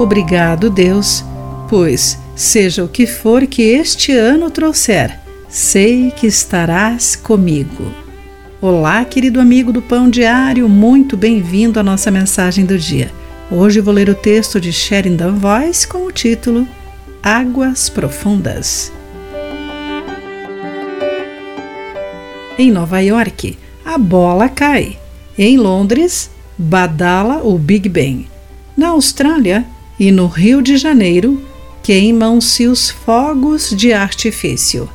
Obrigado, Deus, pois, seja o que for que este ano trouxer, sei que estarás comigo. Olá, querido amigo do Pão Diário, muito bem-vindo à nossa mensagem do dia. Hoje vou ler o texto de Sheridan Voice com o título Águas Profundas. Em Nova York, a bola cai. Em Londres, badala o Big Ben. Na Austrália e no Rio de Janeiro, queimam-se os fogos de artifício.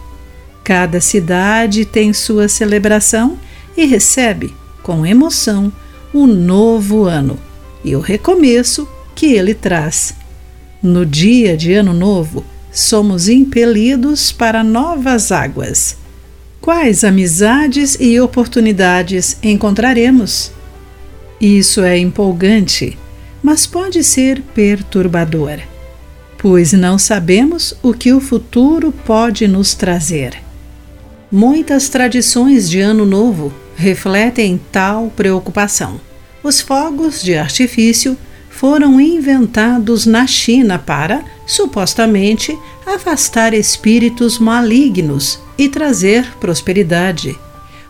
Cada cidade tem sua celebração e recebe, com emoção, o novo ano e o recomeço que ele traz. No dia de Ano Novo, somos impelidos para novas águas. Quais amizades e oportunidades encontraremos? Isso é empolgante, mas pode ser perturbador, pois não sabemos o que o futuro pode nos trazer. Muitas tradições de Ano Novo refletem tal preocupação. Os fogos de artifício foram inventados na China para, supostamente, afastar espíritos malignos e trazer prosperidade.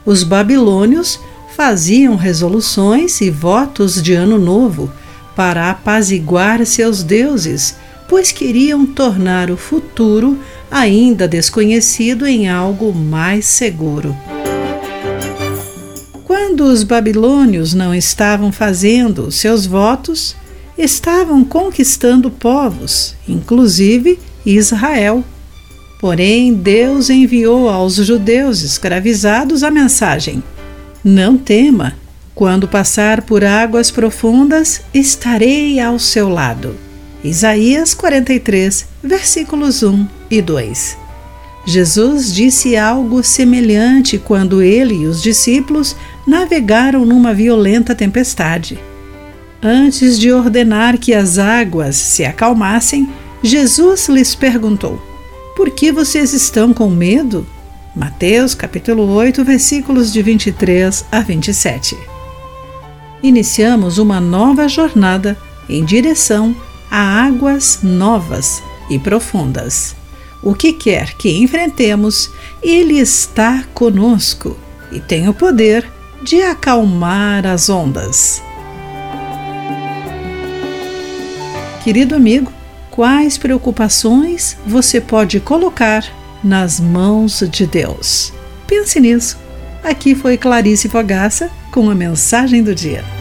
Os babilônios faziam resoluções e votos de Ano Novo para apaziguar seus deuses, pois queriam tornar o futuro ainda desconhecido em algo mais seguro. Quando os babilônios não estavam fazendo seus votos, estavam conquistando povos, inclusive Israel. Porém, Deus enviou aos judeus escravizados a mensagem: Não tema, quando passar por águas profundas, estarei ao seu lado. Isaías 43, versículos 1 e 2. Jesus disse algo semelhante quando ele e os discípulos navegaram numa violenta tempestade. Antes de ordenar que as águas se acalmassem, Jesus lhes perguntou: Por que vocês estão com medo? Mateus capítulo 8, versículos de 23 a 27. Iniciamos uma nova jornada em direção a águas novas e profundas. O que quer que enfrentemos, Ele está conosco e tem o poder de acalmar as ondas. Querido amigo, quais preocupações você pode colocar nas mãos de Deus? Pense nisso. Aqui foi Clarice Fogaça com a mensagem do dia.